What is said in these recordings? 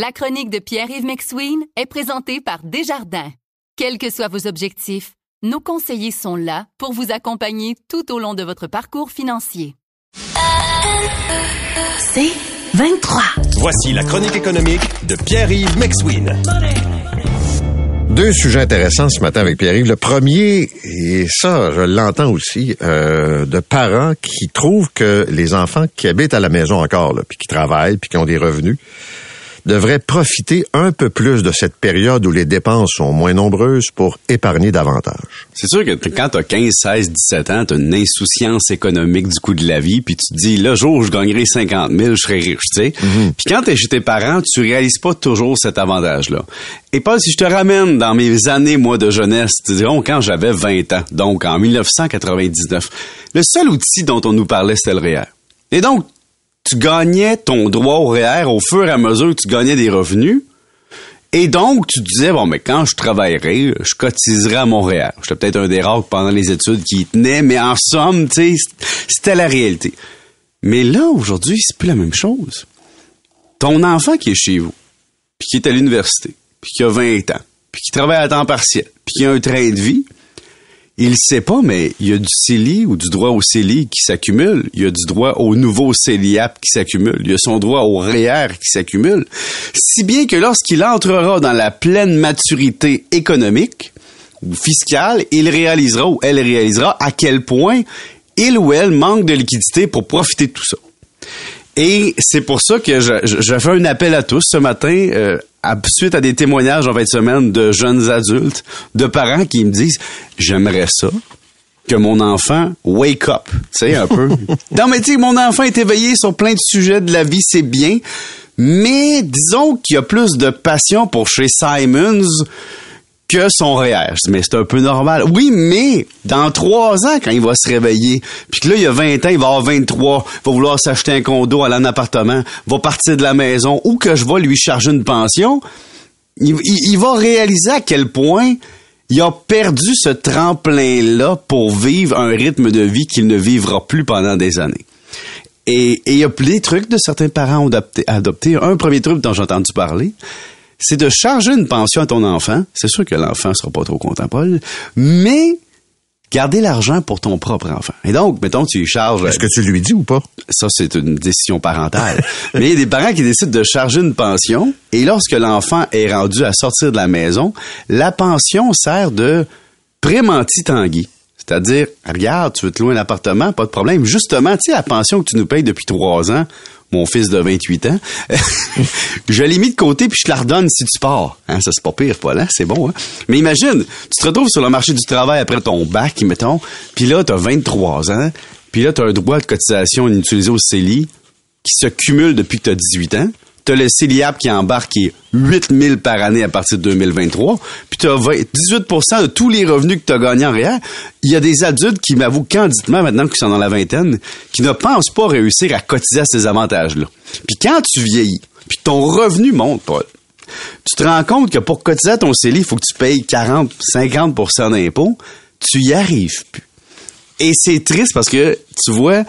La chronique de Pierre-Yves McSween est présentée par Desjardins. Quels que soient vos objectifs, nos conseillers sont là pour vous accompagner tout au long de votre parcours financier. C'est 23. Voici la chronique économique de Pierre-Yves McSween. Deux sujets intéressants ce matin avec Pierre-Yves. Le premier, et ça, je l'entends aussi, euh, de parents qui trouvent que les enfants qui habitent à la maison encore, là, puis qui travaillent, puis qui ont des revenus, devrait profiter un peu plus de cette période où les dépenses sont moins nombreuses pour épargner davantage. C'est sûr que quand t'as 15, 16, 17 ans, t'as une insouciance économique du coût de la vie, puis tu te dis, le jour où je gagnerai 50 000, je serai riche, tu sais. Puis quand t'es chez tes parents, tu réalises pas toujours cet avantage-là. Et Paul, si je te ramène dans mes années, moi, de jeunesse, tu dirons quand j'avais 20 ans, donc en 1999, le seul outil dont on nous parlait, c'était le REER. Et donc, tu gagnais ton droit au REER au fur et à mesure que tu gagnais des revenus. Et donc, tu disais, bon, mais quand je travaillerai, je cotiserai à mon REER. J'étais peut-être un des rares pendant les études qui y tenait, mais en somme, tu sais, c'était la réalité. Mais là, aujourd'hui, c'est plus la même chose. Ton enfant qui est chez vous, puis qui est à l'université, puis qui a 20 ans, puis qui travaille à temps partiel, puis qui a un train de vie, il sait pas, mais il y a du CELI ou du droit au CELI qui s'accumule. Il y a du droit au nouveau CELIAP qui s'accumule. Il y a son droit au REER qui s'accumule. Si bien que lorsqu'il entrera dans la pleine maturité économique ou fiscale, il réalisera ou elle réalisera à quel point il ou elle manque de liquidité pour profiter de tout ça. Et c'est pour ça que je, je, je, fais un appel à tous ce matin, euh, à, suite à des témoignages en fin de semaine de jeunes adultes, de parents qui me disent J'aimerais ça que mon enfant wake up, tu sais, un peu. non, mais tu mon enfant est éveillé sur plein de sujets de la vie, c'est bien. Mais disons qu'il y a plus de passion pour chez Simons que son REER. Mais c'est un peu normal. Oui, mais dans trois ans, quand il va se réveiller, puis que là, il a 20 ans, il va avoir 23, il va vouloir s'acheter un condo, aller en appartement, va partir de la maison, ou que je vais lui charger une pension, il, va réaliser à quel point il a perdu ce tremplin-là pour vivre un rythme de vie qu'il ne vivra plus pendant des années. Et, il y a des trucs de certains parents ont adopté. adopté. Un premier truc dont j'ai entendu parler, c'est de charger une pension à ton enfant. C'est sûr que l'enfant sera pas trop content, Paul, mais garder l'argent pour ton propre enfant. Et donc, mettons, tu charges... Est-ce que tu lui dis ou pas? Ça, c'est une décision parentale. mais il y a des parents qui décident de charger une pension, et lorsque l'enfant est rendu à sortir de la maison, la pension sert de prémenti tanguy. C'est-à-dire, regarde, tu veux te louer un appartement, pas de problème. Justement, tu sais, la pension que tu nous payes depuis trois ans, mon fils de 28 ans, je l'ai mis de côté puis je te la redonne si tu pars. Hein, ça, c'est pas pire, Paul, c'est bon. Hein? Mais imagine, tu te retrouves sur le marché du travail après ton bac, mettons, puis là, tu as 23 ans, puis là, tu as un droit de cotisation inutilisé au CELI qui se cumule depuis que tu as 18 ans. Tu as le CELIAP qui embarque qui est 8 000 par année à partir de 2023. Puis tu as 18% de tous les revenus que tu as gagnés en réel. Il y a des adultes qui m'avouent candidement, maintenant qu'ils sont dans la vingtaine, qui ne pensent pas réussir à cotiser à ces avantages-là. Puis quand tu vieillis, puis ton revenu monte, Paul, tu te rends compte que pour cotiser à ton CELI, il faut que tu payes 40, 50% d'impôts. Tu y arrives plus. Et c'est triste parce que, tu vois,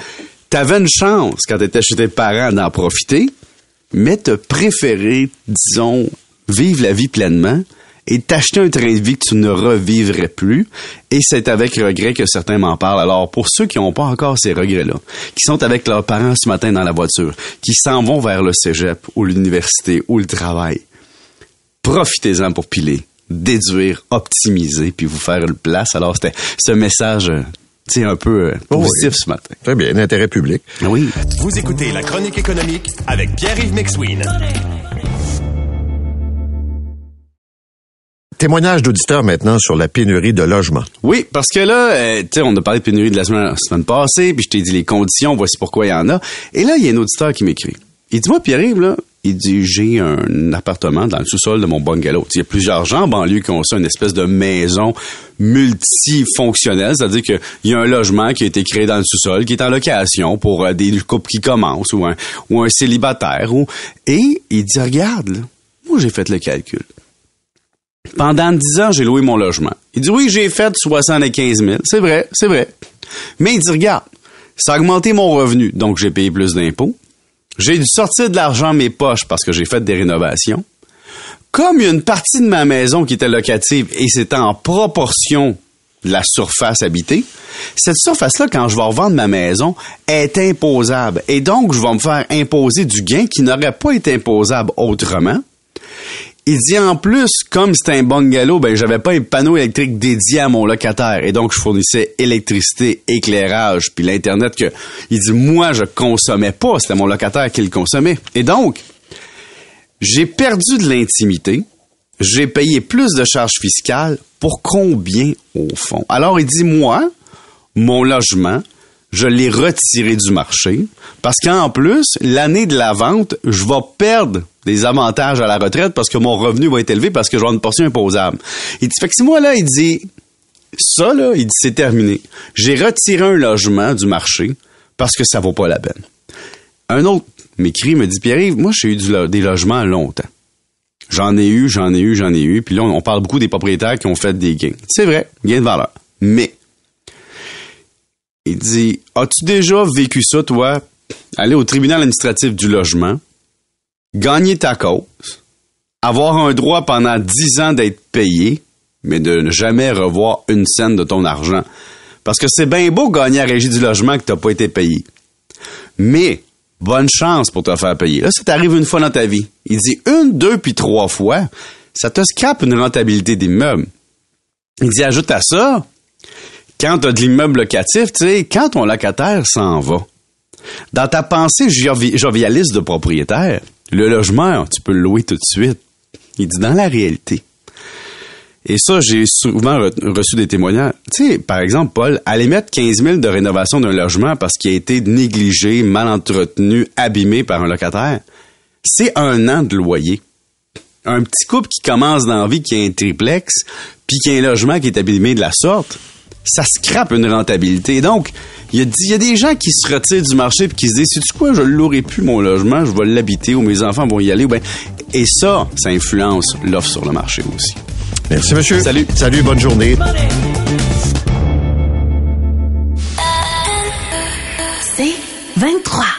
tu avais une chance quand tu étais chez tes parents d'en profiter, mais te préférer, disons, vivre la vie pleinement et t'acheter un train de vie que tu ne revivrais plus. Et c'est avec regret que certains m'en parlent. Alors, pour ceux qui n'ont pas encore ces regrets-là, qui sont avec leurs parents ce matin dans la voiture, qui s'en vont vers le cégep ou l'université ou le travail, profitez-en pour piler, déduire, optimiser, puis vous faire une place. Alors, c'était ce message un peu euh, positif oui. ce matin. Très bien, intérêt public. Oui. Vous écoutez la chronique économique avec Pierre-Yves McSween. Témoignage d'auditeurs maintenant sur la pénurie de logements. Oui, parce que là, euh, tu sais, on a parlé de pénurie de la semaine, la semaine passée, puis je t'ai dit les conditions, voici pourquoi il y en a. Et là, il y a un auditeur qui m'écrit. Il dit, moi, Pierre-Yves, là, il dit, j'ai un appartement dans le sous-sol de mon bungalow. Il y a plusieurs gens en banlieue qui ont ça, une espèce de maison multifonctionnelle, c'est-à-dire qu'il y a un logement qui a été créé dans le sous-sol, qui est en location pour euh, des couples qui commencent ou un, ou un célibataire. Et il dit, regarde, moi, j'ai fait le calcul. Pendant 10 ans, j'ai loué mon logement. Il dit, oui, j'ai fait 75 000. C'est vrai, c'est vrai. Mais il dit, regarde, ça a augmenté mon revenu, donc j'ai payé plus d'impôts. J'ai dû sortir de l'argent de mes poches parce que j'ai fait des rénovations. Comme y a une partie de ma maison qui était locative et c'était en proportion de la surface habitée, cette surface-là, quand je vais revendre ma maison, est imposable. Et donc, je vais me faire imposer du gain qui n'aurait pas été imposable autrement. Il dit en plus, comme c'était un bungalow, ben j'avais pas un panneau électrique dédié à mon locataire. Et donc je fournissais électricité, éclairage, puis l'internet que il dit moi je consommais pas, c'était mon locataire qui le consommait. Et donc j'ai perdu de l'intimité, j'ai payé plus de charges fiscales. Pour combien au fond? Alors il dit moi mon logement je l'ai retiré du marché parce qu'en plus, l'année de la vente, je vais perdre des avantages à la retraite parce que mon revenu va être élevé parce que vais une portion imposable. Il dit, fait que si moi, là, il dit, ça, là, il dit, c'est terminé. J'ai retiré un logement du marché parce que ça vaut pas la peine. Un autre m'écrit, me dit, Pierre-Yves, moi, j'ai eu des logements longtemps. J'en ai eu, j'en ai eu, j'en ai eu. Puis là, on parle beaucoup des propriétaires qui ont fait des gains. C'est vrai, gains de valeur. Mais il dit As-tu déjà vécu ça, toi? Aller au tribunal administratif du logement, gagner ta cause, avoir un droit pendant dix ans d'être payé, mais de ne jamais revoir une scène de ton argent. Parce que c'est bien beau gagner à régie du logement que tu n'as pas été payé. Mais, bonne chance pour te faire payer. Là, ça t'arrive une fois dans ta vie. Il dit une, deux, puis trois fois, ça te scrape une rentabilité d'immeuble. Il dit, ajoute à ça, quand tu as de l'immeuble locatif, tu sais, quand ton locataire s'en va, dans ta pensée jovialiste de propriétaire, le logement, tu peux le louer tout de suite. Il dit dans la réalité. Et ça, j'ai souvent reçu des témoignages. Tu sais, par exemple, Paul, aller mettre 15 000 de rénovation d'un logement parce qu'il a été négligé, mal entretenu, abîmé par un locataire, c'est un an de loyer. Un petit couple qui commence dans la vie, qui a un triplex, puis qui a un logement qui est abîmé de la sorte, ça scrape une rentabilité. Donc, il y, a, des gens qui se retirent du marché et qui se disent, c'est quoi, je ne l'aurai plus mon logement, je vais l'habiter ou mes enfants vont y aller. Ben, et ça, ça influence l'offre sur le marché aussi. Merci, monsieur. Salut. Salut, bonne journée. C'est 23.